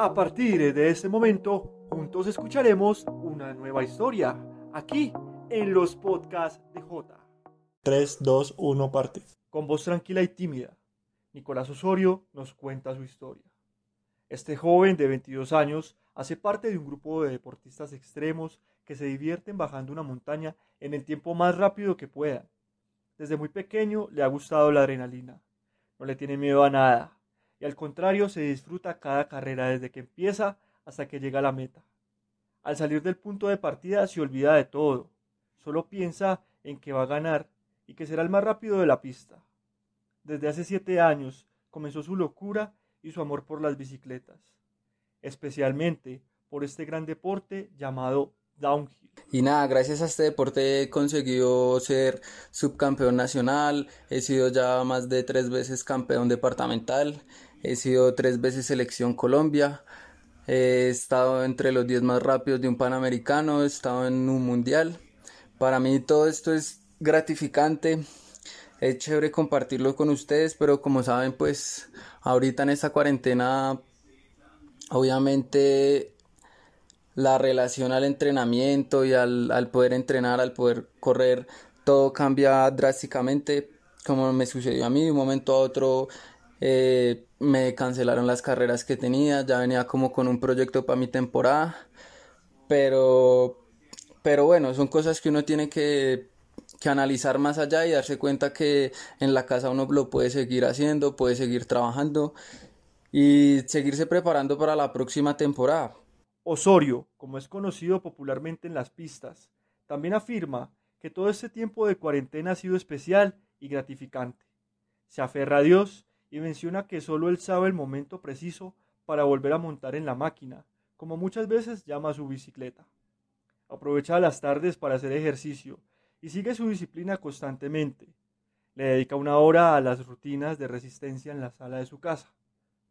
A partir de este momento, juntos escucharemos una nueva historia, aquí en los podcasts de J. 3, 2, 1, parte. Con voz tranquila y tímida, Nicolás Osorio nos cuenta su historia. Este joven de 22 años hace parte de un grupo de deportistas extremos que se divierten bajando una montaña en el tiempo más rápido que puedan. Desde muy pequeño le ha gustado la adrenalina. No le tiene miedo a nada y al contrario se disfruta cada carrera desde que empieza hasta que llega a la meta. Al salir del punto de partida se olvida de todo, solo piensa en que va a ganar y que será el más rápido de la pista. Desde hace siete años comenzó su locura y su amor por las bicicletas, especialmente por este gran deporte llamado downhill. Y nada, gracias a este deporte he conseguido ser subcampeón nacional, he sido ya más de tres veces campeón departamental, he sido tres veces selección Colombia, he estado entre los diez más rápidos de un panamericano, he estado en un mundial. Para mí todo esto es gratificante, es chévere compartirlo con ustedes, pero como saben, pues ahorita en esta cuarentena, obviamente la relación al entrenamiento y al, al poder entrenar, al poder correr, todo cambia drásticamente, como me sucedió a mí, de un momento a otro eh, me cancelaron las carreras que tenía, ya venía como con un proyecto para mi temporada, pero, pero bueno, son cosas que uno tiene que, que analizar más allá y darse cuenta que en la casa uno lo puede seguir haciendo, puede seguir trabajando y seguirse preparando para la próxima temporada. Osorio, como es conocido popularmente en las pistas, también afirma que todo este tiempo de cuarentena ha sido especial y gratificante. Se aferra a Dios y menciona que solo él sabe el momento preciso para volver a montar en la máquina, como muchas veces llama a su bicicleta. Aprovecha las tardes para hacer ejercicio y sigue su disciplina constantemente. Le dedica una hora a las rutinas de resistencia en la sala de su casa,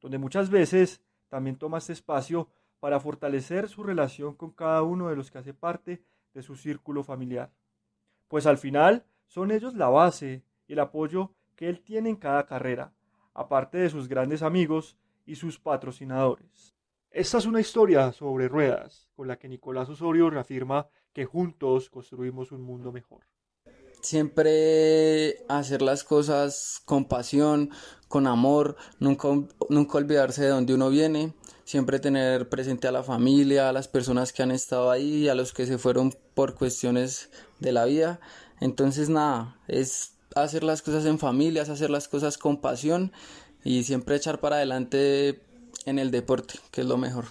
donde muchas veces también toma este espacio para fortalecer su relación con cada uno de los que hace parte de su círculo familiar. Pues al final son ellos la base y el apoyo que él tiene en cada carrera, aparte de sus grandes amigos y sus patrocinadores. Esta es una historia sobre ruedas, con la que Nicolás Osorio reafirma que juntos construimos un mundo mejor. Siempre hacer las cosas con pasión, con amor, nunca, nunca olvidarse de dónde uno viene, siempre tener presente a la familia, a las personas que han estado ahí, a los que se fueron por cuestiones de la vida. Entonces nada, es hacer las cosas en familia, hacer las cosas con pasión y siempre echar para adelante en el deporte, que es lo mejor.